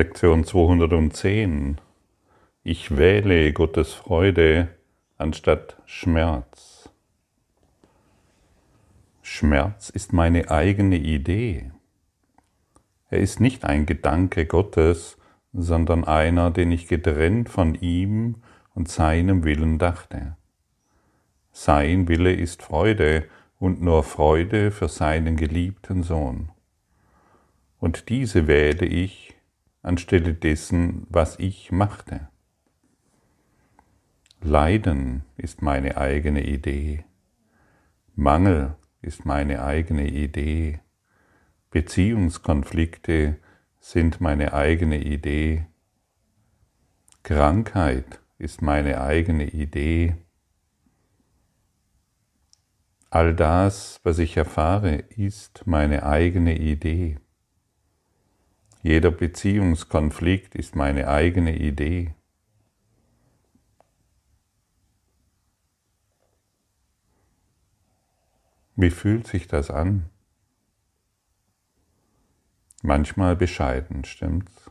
Lektion 210. Ich wähle Gottes Freude anstatt Schmerz. Schmerz ist meine eigene Idee. Er ist nicht ein Gedanke Gottes, sondern einer, den ich getrennt von ihm und seinem Willen dachte. Sein Wille ist Freude und nur Freude für seinen geliebten Sohn. Und diese wähle ich anstelle dessen, was ich machte. Leiden ist meine eigene Idee. Mangel ist meine eigene Idee. Beziehungskonflikte sind meine eigene Idee. Krankheit ist meine eigene Idee. All das, was ich erfahre, ist meine eigene Idee. Jeder Beziehungskonflikt ist meine eigene Idee. Wie fühlt sich das an? Manchmal bescheiden, stimmt's?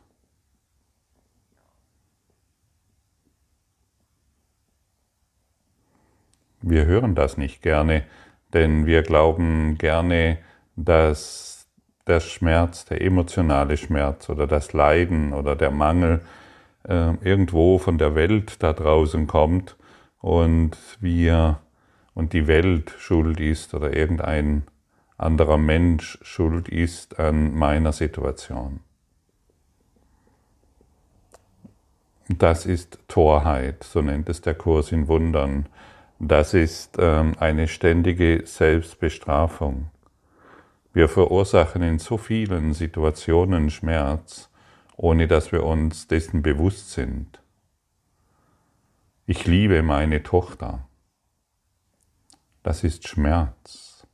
Wir hören das nicht gerne, denn wir glauben gerne, dass der Schmerz, der emotionale Schmerz oder das Leiden oder der Mangel äh, irgendwo von der Welt da draußen kommt und wir und die Welt schuld ist oder irgendein anderer Mensch schuld ist an meiner Situation. Das ist Torheit, so nennt es der Kurs in Wundern. Das ist ähm, eine ständige Selbstbestrafung. Wir verursachen in so vielen Situationen Schmerz, ohne dass wir uns dessen bewusst sind. Ich liebe meine Tochter das ist Schmerz.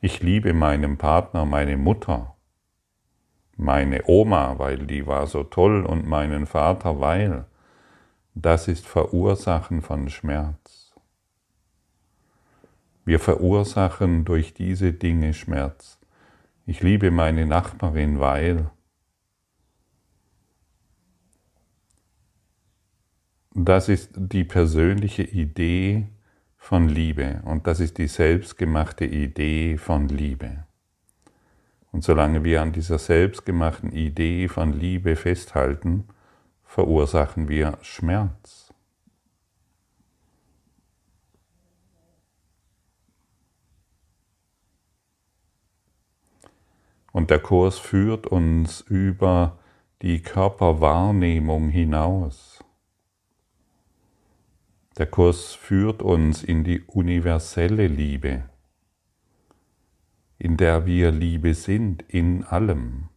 Ich liebe meinen Partner, meine Mutter, meine Oma, weil die war so toll und meinen Vater, weil das ist Verursachen von Schmerz. Wir verursachen durch diese Dinge Schmerz. Ich liebe meine Nachbarin, weil das ist die persönliche Idee, von Liebe. Und das ist die selbstgemachte Idee von Liebe. Und solange wir an dieser selbstgemachten Idee von Liebe festhalten, verursachen wir Schmerz. Und der Kurs führt uns über die Körperwahrnehmung hinaus. Der Kurs führt uns in die universelle Liebe, in der wir Liebe sind, in allem.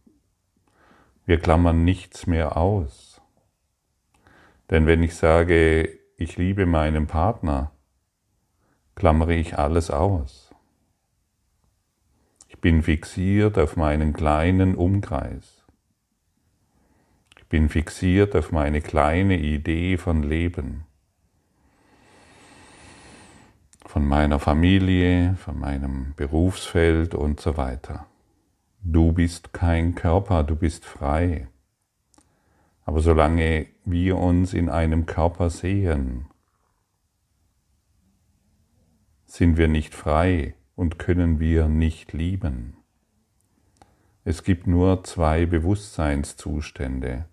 Wir klammern nichts mehr aus. Denn wenn ich sage, ich liebe meinen Partner, klammere ich alles aus. Ich bin fixiert auf meinen kleinen Umkreis. Ich bin fixiert auf meine kleine Idee von Leben von meiner Familie, von meinem Berufsfeld und so weiter. Du bist kein Körper, du bist frei. Aber solange wir uns in einem Körper sehen, sind wir nicht frei und können wir nicht lieben. Es gibt nur zwei Bewusstseinszustände.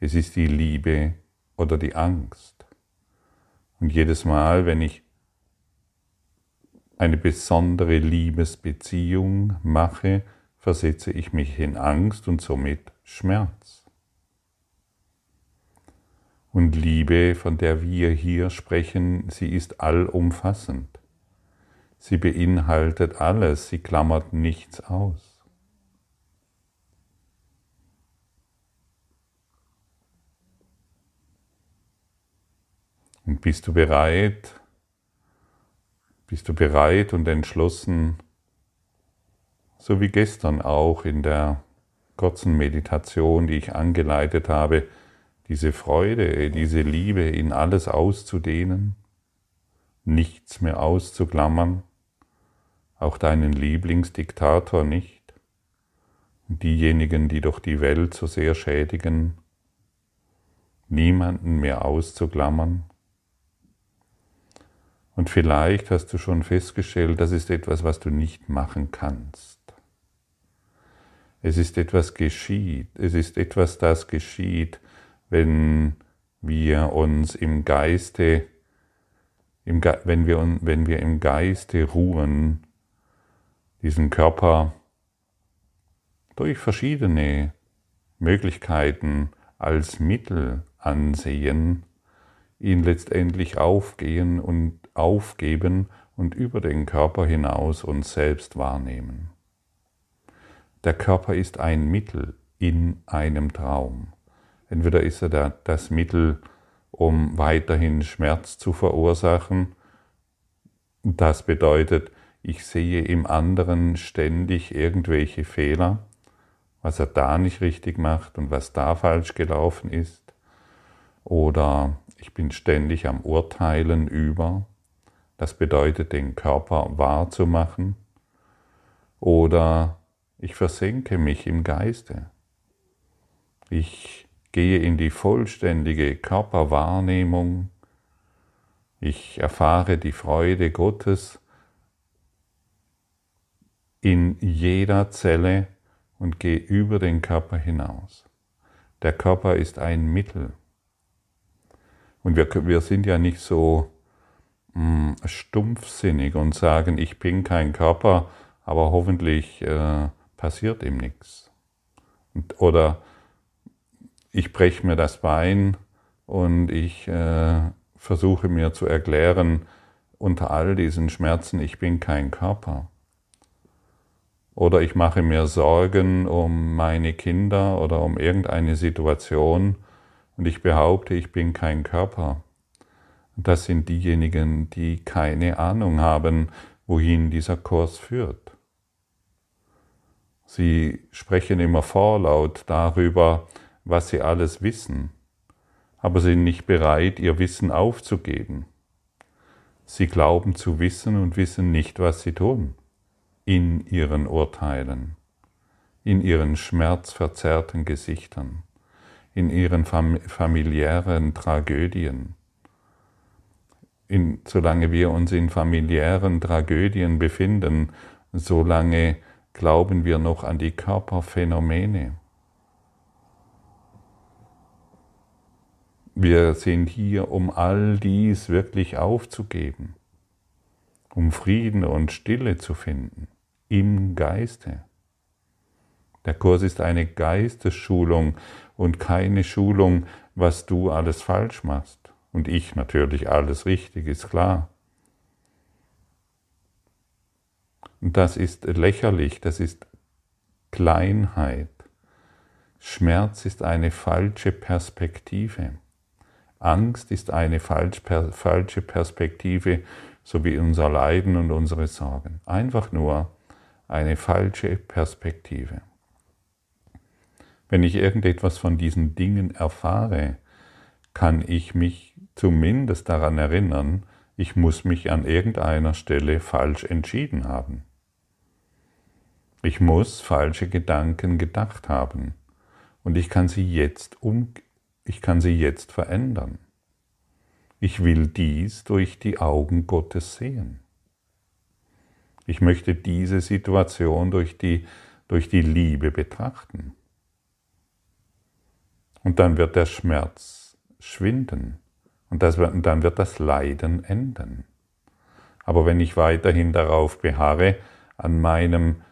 Es ist die Liebe oder die Angst. Und jedes Mal, wenn ich eine besondere Liebesbeziehung mache, versetze ich mich in Angst und somit Schmerz. Und Liebe, von der wir hier sprechen, sie ist allumfassend. Sie beinhaltet alles, sie klammert nichts aus. Und bist du bereit, bist du bereit und entschlossen, so wie gestern auch in der kurzen Meditation, die ich angeleitet habe, diese Freude, diese Liebe in alles auszudehnen, nichts mehr auszuklammern, auch deinen Lieblingsdiktator nicht, diejenigen, die doch die Welt so sehr schädigen, niemanden mehr auszuklammern. Und vielleicht hast du schon festgestellt, das ist etwas, was du nicht machen kannst. Es ist etwas geschieht, es ist etwas, das geschieht, wenn wir uns im Geiste, im Ge wenn, wir, wenn wir im Geiste ruhen, diesen Körper durch verschiedene Möglichkeiten als Mittel ansehen, ihn letztendlich aufgehen und aufgeben und über den Körper hinaus uns selbst wahrnehmen. Der Körper ist ein Mittel in einem Traum. Entweder ist er das Mittel, um weiterhin Schmerz zu verursachen. Das bedeutet, ich sehe im anderen ständig irgendwelche Fehler, was er da nicht richtig macht und was da falsch gelaufen ist. Oder ich bin ständig am Urteilen über. Das bedeutet, den Körper wahrzumachen. Oder ich versenke mich im Geiste. Ich gehe in die vollständige Körperwahrnehmung. Ich erfahre die Freude Gottes in jeder Zelle und gehe über den Körper hinaus. Der Körper ist ein Mittel. Und wir, wir sind ja nicht so mh, hm, stumpfsinnig und sagen, ich bin kein Körper, aber hoffentlich äh, passiert ihm nichts. Und, oder ich breche mir das Bein und ich äh, versuche mir zu erklären, unter all diesen Schmerzen, ich bin kein Körper. Oder ich mache mir Sorgen um meine Kinder oder um irgendeine Situation und ich behaupte, ich bin kein Körper. Das sind diejenigen, die keine Ahnung haben, wohin dieser Kurs führt. Sie sprechen immer vorlaut darüber, was sie alles wissen, aber sind nicht bereit, ihr Wissen aufzugeben. Sie glauben zu wissen und wissen nicht, was sie tun in ihren Urteilen, in ihren schmerzverzerrten Gesichtern, in ihren familiären Tragödien. In, solange wir uns in familiären Tragödien befinden, solange glauben wir noch an die Körperphänomene. Wir sind hier, um all dies wirklich aufzugeben, um Frieden und Stille zu finden im Geiste. Der Kurs ist eine Geistesschulung und keine Schulung, was du alles falsch machst. Und ich natürlich alles richtig, ist klar. Und das ist lächerlich, das ist Kleinheit. Schmerz ist eine falsche Perspektive. Angst ist eine falsche Perspektive, so wie unser Leiden und unsere Sorgen. Einfach nur eine falsche Perspektive. Wenn ich irgendetwas von diesen Dingen erfahre, kann ich mich zumindest daran erinnern, ich muss mich an irgendeiner Stelle falsch entschieden haben. Ich muss falsche Gedanken gedacht haben und ich kann sie jetzt um, ich kann sie jetzt verändern. Ich will dies durch die Augen Gottes sehen. Ich möchte diese Situation durch die, durch die Liebe betrachten. Und dann wird der Schmerz schwinden und, das, und dann wird das Leiden enden. Aber wenn ich weiterhin darauf beharre, an meinem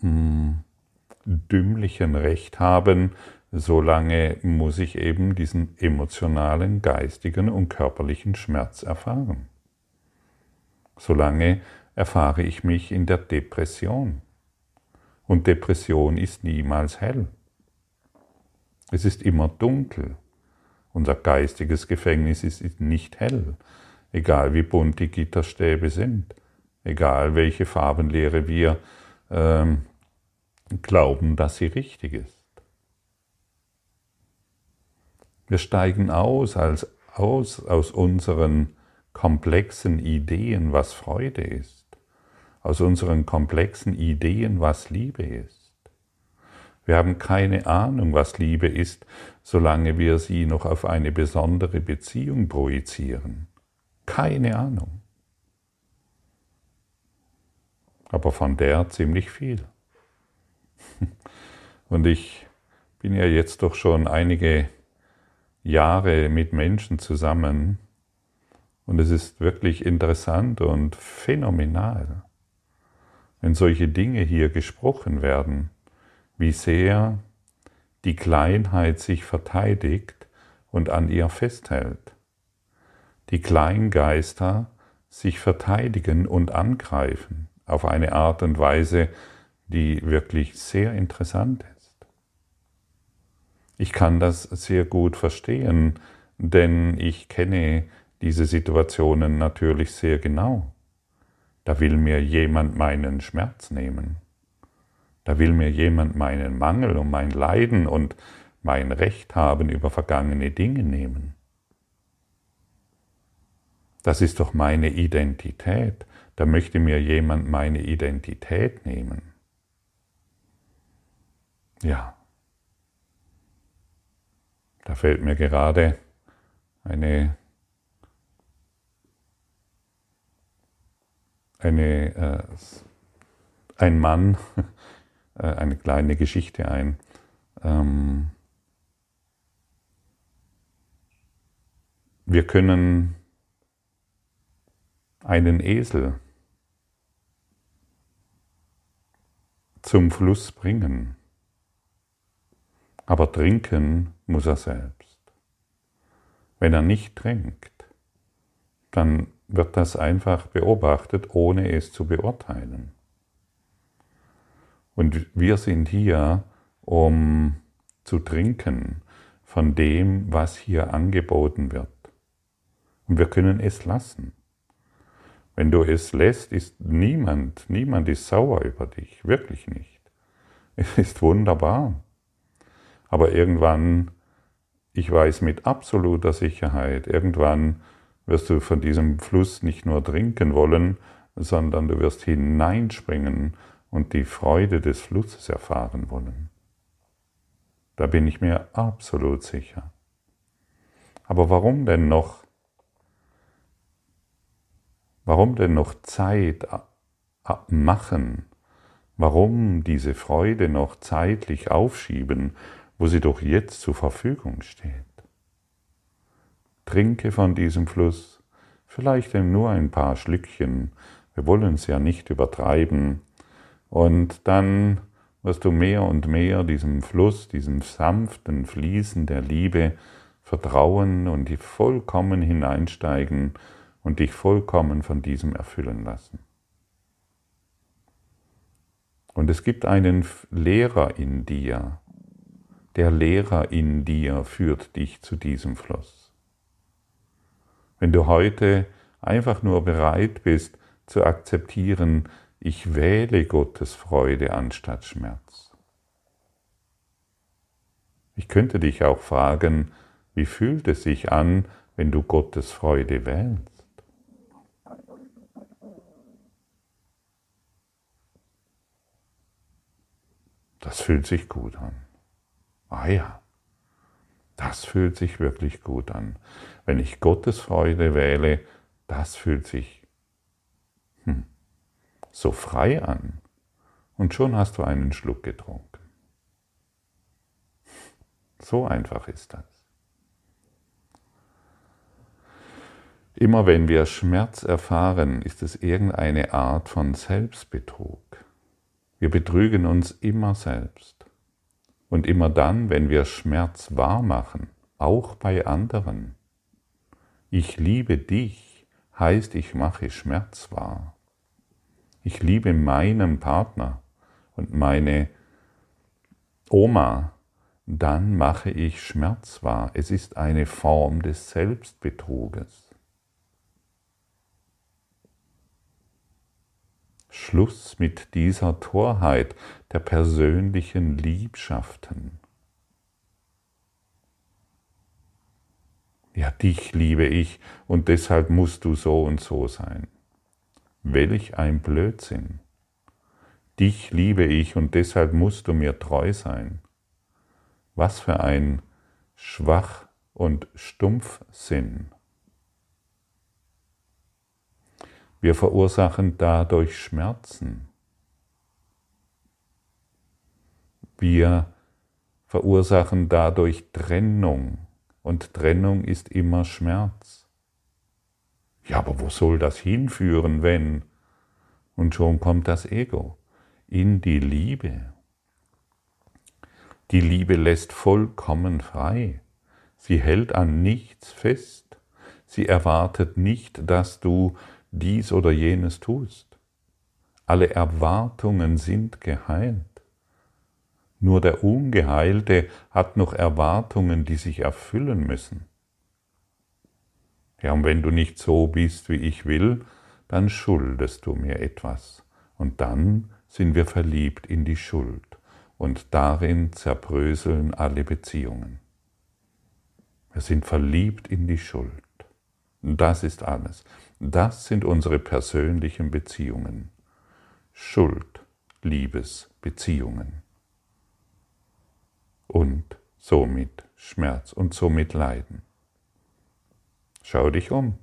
mh, hm, dümmlichen Recht haben, solange muss ich eben diesen emotionalen, geistigen und körperlichen Schmerz erfahren. Solange erfahre ich mich in der Depression. Und Depression ist niemals hell. Es ist immer dunkel. Unser geistiges Gefängnis ist nicht hell, egal wie bunt die Gitterstäbe sind, egal welche Farbenlehre wir ähm, glauben, dass sie richtig ist. Wir steigen aus, als, aus aus unseren komplexen Ideen, was Freude ist aus unseren komplexen Ideen, was Liebe ist. Wir haben keine Ahnung, was Liebe ist, solange wir sie noch auf eine besondere Beziehung projizieren. Keine Ahnung. Aber von der ziemlich viel. Und ich bin ja jetzt doch schon einige Jahre mit Menschen zusammen und es ist wirklich interessant und phänomenal, wenn solche Dinge hier gesprochen werden, wie sehr die Kleinheit sich verteidigt und an ihr festhält. Die Kleingeister sich verteidigen und angreifen auf eine Art und Weise, die wirklich sehr interessant ist. Ich kann das sehr gut verstehen, denn ich kenne diese Situationen natürlich sehr genau. Da will mir jemand meinen Schmerz nehmen. Da will mir jemand meinen Mangel und mein Leiden und mein Recht haben über vergangene Dinge nehmen. Das ist doch meine Identität. Da möchte mir jemand meine Identität nehmen. Ja. Da fällt mir gerade eine, eine, äh, ein Mann, äh, eine kleine Geschichte ein. Ähm, wir können einen Esel zum Fluss bringen, aber trinken muss er selbst. Wenn er nicht trinkt, dann wird das einfach beobachtet, ohne es zu beurteilen. Und wir sind hier, um zu trinken von dem, was hier angeboten wird. Und wir können es lassen. Wenn du es lässt, ist niemand, niemand ist sauer über dich, wirklich nicht. Es ist wunderbar. Aber irgendwann, ich weiß mit absoluter Sicherheit, irgendwann wirst du von diesem Fluss nicht nur trinken wollen, sondern du wirst hineinspringen und die Freude des Flusses erfahren wollen. Da bin ich mir absolut sicher. Aber warum denn noch, warum denn noch Zeit machen? Warum diese Freude noch zeitlich aufschieben, wo sie doch jetzt zur Verfügung steht? Trinke von diesem Fluss, vielleicht nur ein paar Schlückchen, wir wollen es ja nicht übertreiben, und dann wirst du mehr und mehr diesem Fluss, diesem sanften Fließen der Liebe vertrauen und vollkommen hineinsteigen und dich vollkommen von diesem erfüllen lassen. Und es gibt einen Lehrer in dir. Der Lehrer in dir führt dich zu diesem Fluss. Wenn du heute einfach nur bereit bist zu akzeptieren, ich wähle Gottes Freude anstatt Schmerz. Ich könnte dich auch fragen, wie fühlt es sich an, wenn du Gottes Freude wählst? Das fühlt sich gut an. Ah ja, das fühlt sich wirklich gut an. Wenn ich Gottes Freude wähle, das fühlt sich hm, so frei an und schon hast du einen Schluck getrunken. So einfach ist das. Immer wenn wir Schmerz erfahren, ist es irgendeine Art von Selbstbetrug. Wir betrügen uns immer selbst. Und immer dann, wenn wir Schmerz wahr machen, auch bei anderen. Ich liebe dich heißt, ich mache Schmerz wahr ich liebe meinen Partner und meine Oma, dann mache ich Schmerz wahr. Es ist eine Form des Selbstbetruges. Schluss mit dieser Torheit der persönlichen Liebschaften. Ja, dich liebe ich und deshalb musst du so und so sein. Welch ein Blödsinn. dich liebe ich und deshalb musst du mir treu sein. Was für ein Schwach und Stumpfsinn. Wir verursachen dadurch Schmerzen. Wir verursachen dadurch Trennung und Trennung ist immer Schmerz. Ja, aber wo soll das hinführen, wenn? Und schon kommt das Ego in die Liebe. Die Liebe lässt vollkommen frei. Sie hält an nichts fest. Sie erwartet nicht, dass du dies oder jenes tust. Alle Erwartungen sind geheilt. Nur der Ungeheilte hat noch Erwartungen, die sich erfüllen müssen. Ja, und wenn du nicht so bist, wie ich will, dann schuldest du mir etwas. Und dann sind wir verliebt in die Schuld. Und darin zerbröseln alle Beziehungen. Wir sind verliebt in die Schuld. Das ist alles. Das sind unsere persönlichen Beziehungen. Schuld, Liebesbeziehungen und somit Schmerz und somit Leiden. Schau dich um.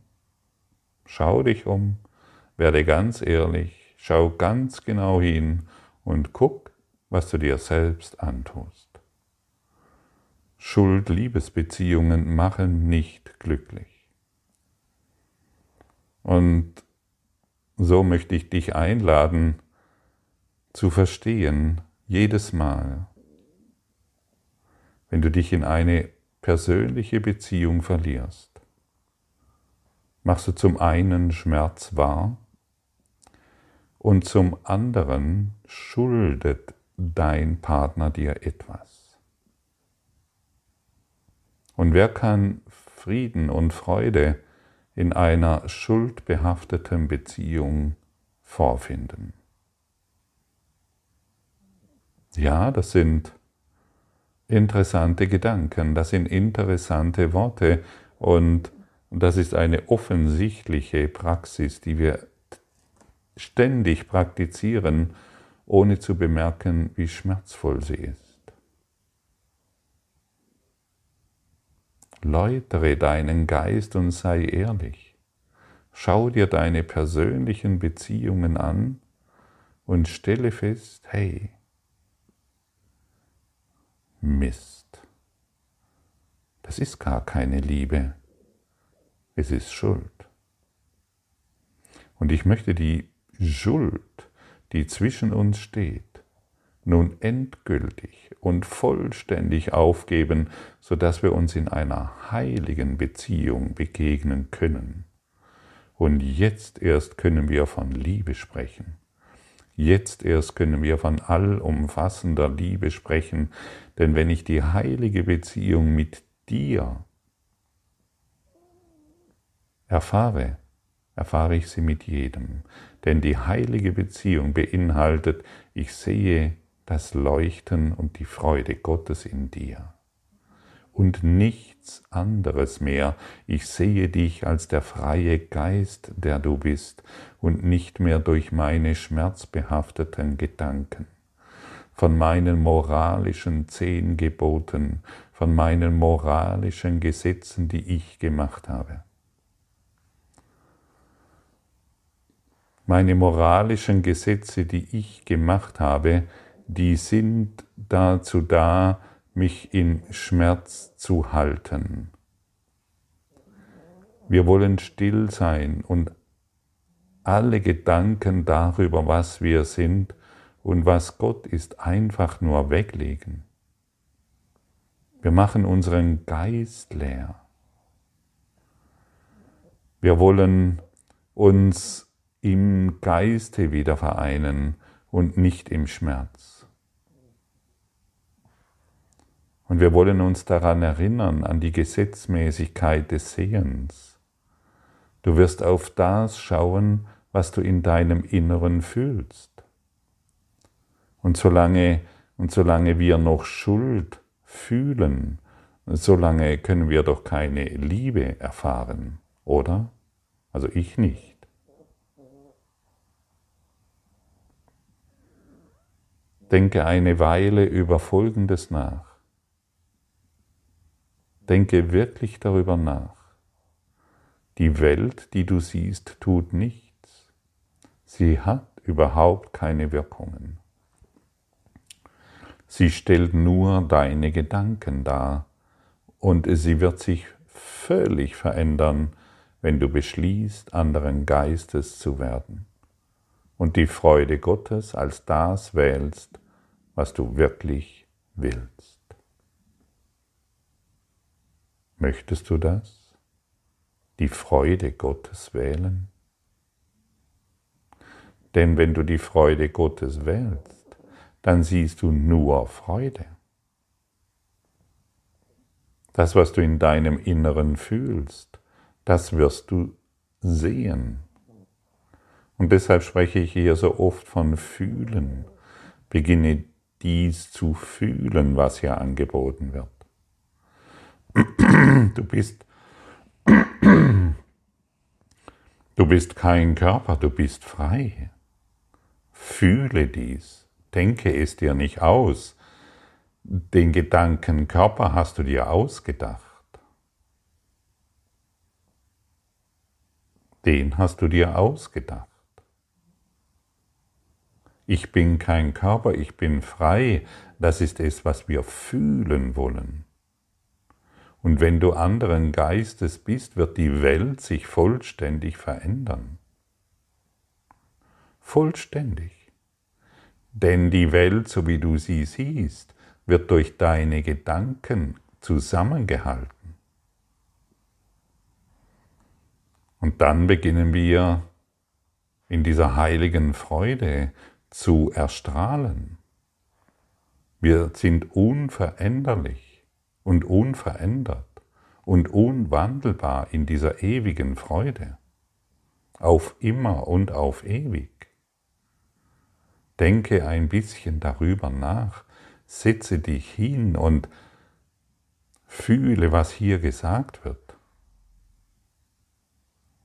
Schau dich um. Werde ganz ehrlich. Schau ganz genau hin und guck, was du dir selbst antust. Schuld-Liebesbeziehungen machen nicht glücklich. Und so möchte ich dich einladen, zu verstehen, jedes Mal, wenn du dich in eine persönliche Beziehung verlierst? Machst du zum einen Schmerz wahr und zum anderen schuldet dein Partner dir etwas. Und wer kann Frieden und Freude in einer schuldbehafteten Beziehung vorfinden? Ja, das sind interessante Gedanken, das sind interessante Worte und das ist eine offensichtliche Praxis, die wir ständig praktizieren, ohne zu bemerken, wie schmerzvoll sie ist. Läutere deinen Geist und sei ehrlich. Schau dir deine persönlichen Beziehungen an und stelle fest, hey, Mist. Das ist gar keine Liebe. Es ist Schuld. Und ich möchte die Schuld, die zwischen uns steht, nun endgültig und vollständig aufgeben, sodass wir uns in einer heiligen Beziehung begegnen können. Und jetzt erst können wir von Liebe sprechen. Jetzt erst können wir von allumfassender Liebe sprechen, denn wenn ich die heilige Beziehung mit dir erfahre, erfahre ich sie mit jedem. Denn die heilige Beziehung beinhaltet, ich sehe das Leuchten und die Freude Gottes in dir. Und nichts anderes mehr. Ich sehe dich als der freie Geist, der du bist, und nicht mehr durch meine schmerzbehafteten Gedanken von meinen moralischen zehn Geboten, von meinen moralischen Gesetzen, die ich gemacht habe. Meine moralischen Gesetze, die ich gemacht habe, die sind dazu da, mich in Schmerz zu halten. Wir wollen still sein und alle Gedanken darüber, was wir sind, und was Gott ist, einfach nur weglegen. Wir machen unseren Geist leer. Wir wollen uns im Geiste wieder vereinen und nicht im Schmerz. Und wir wollen uns daran erinnern, an die Gesetzmäßigkeit des Sehens. Du wirst auf das schauen, was du in deinem Inneren fühlst. Und solange, und solange wir noch Schuld fühlen, solange können wir doch keine Liebe erfahren, oder? Also ich nicht. Denke eine Weile über Folgendes nach. Denke wirklich darüber nach. Die Welt, die du siehst, tut nichts. Sie hat überhaupt keine Wirkungen. Sie stellt nur deine Gedanken dar und sie wird sich völlig verändern, wenn du beschließt, anderen Geistes zu werden und die Freude Gottes als das wählst, was du wirklich willst. Möchtest du das? Die Freude Gottes wählen? Denn wenn du die Freude Gottes wählst, dann siehst du nur Freude. Das, was du in deinem Inneren fühlst, das wirst du sehen. Und deshalb spreche ich hier so oft von fühlen. Beginne dies zu fühlen, was hier angeboten wird. Du bist, du bist kein Körper, du bist frei. Fühle dies, denke es dir nicht aus. Den Gedanken Körper hast du dir ausgedacht. Den hast du dir ausgedacht. Ich bin kein Körper, ich bin frei. Das ist es, was wir fühlen wollen. Und wenn du anderen Geistes bist, wird die Welt sich vollständig verändern. Vollständig. Denn die Welt, so wie du sie siehst, wird durch deine Gedanken zusammengehalten. Und dann beginnen wir in dieser heiligen Freude zu erstrahlen. Wir sind unveränderlich und unverändert und unwandelbar in dieser ewigen Freude, auf immer und auf ewig. Denke ein bisschen darüber nach, setze dich hin und fühle, was hier gesagt wird.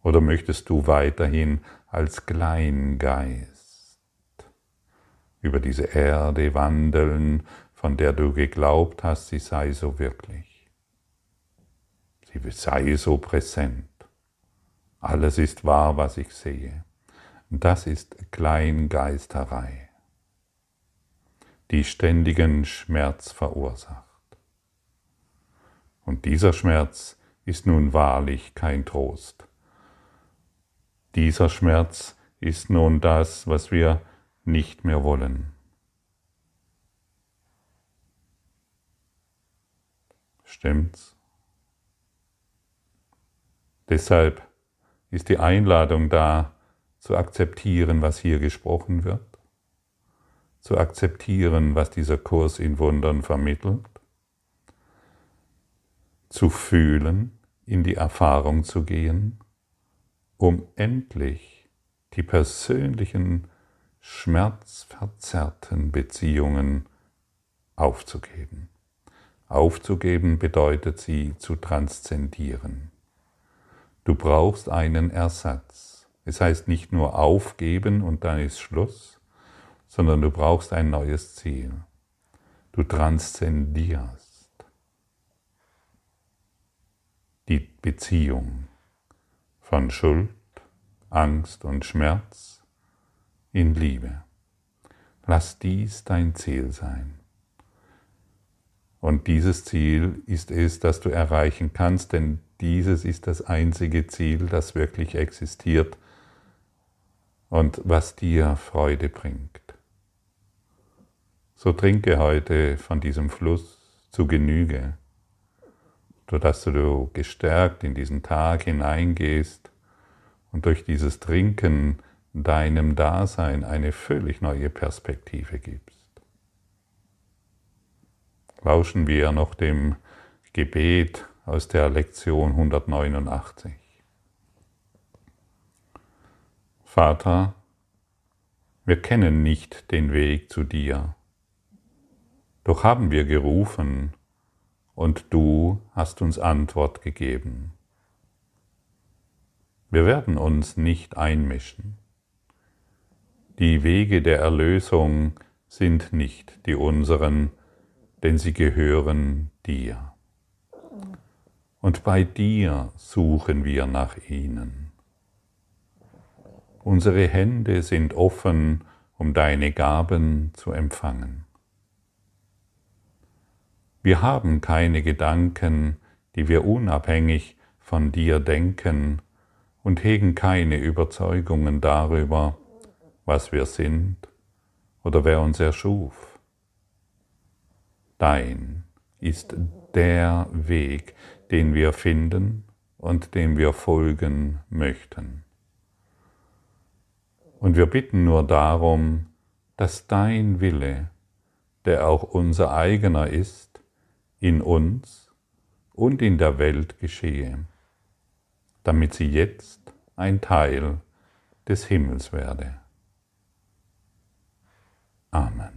Oder möchtest du weiterhin als Kleingeist über diese Erde wandeln, von der du geglaubt hast, sie sei so wirklich? Sie sei so präsent. Alles ist wahr, was ich sehe. Das ist Kleingeisterei die ständigen Schmerz verursacht. Und dieser Schmerz ist nun wahrlich kein Trost. Dieser Schmerz ist nun das, was wir nicht mehr wollen. Stimmt's? Deshalb ist die Einladung da, zu akzeptieren, was hier gesprochen wird zu akzeptieren, was dieser Kurs in Wundern vermittelt, zu fühlen, in die Erfahrung zu gehen, um endlich die persönlichen, schmerzverzerrten Beziehungen aufzugeben. Aufzugeben bedeutet sie zu transzendieren. Du brauchst einen Ersatz. Es heißt nicht nur aufgeben und dann ist Schluss, sondern du brauchst ein neues Ziel. Du transzendierst die Beziehung von Schuld, Angst und Schmerz in Liebe. Lass dies dein Ziel sein. Und dieses Ziel ist es, das du erreichen kannst, denn dieses ist das einzige Ziel, das wirklich existiert und was dir Freude bringt. So trinke heute von diesem Fluss zu Genüge, sodass du gestärkt in diesen Tag hineingehst und durch dieses Trinken deinem Dasein eine völlig neue Perspektive gibst. Lauschen wir noch dem Gebet aus der Lektion 189. Vater, wir kennen nicht den Weg zu dir doch haben wir gerufen, und du hast uns Antwort gegeben. Wir werden uns nicht einmischen. Die Wege der Erlösung sind nicht die unseren, denn sie gehören dir. Und bei dir suchen wir nach ihnen. Unsere Hände sind offen, um deine Gaben zu empfangen. Wir haben keine Gedanken, die wir unabhängig von dir denken und hegen keine Überzeugungen darüber, was wir sind oder wer uns erschuf. Dein ist der Weg, den wir finden und dem wir folgen möchten. Und wir bitten nur darum, dass dein Wille, der auch unser eigener ist, in uns und in der Welt geschehe, damit sie jetzt ein Teil des Himmels werde. Amen.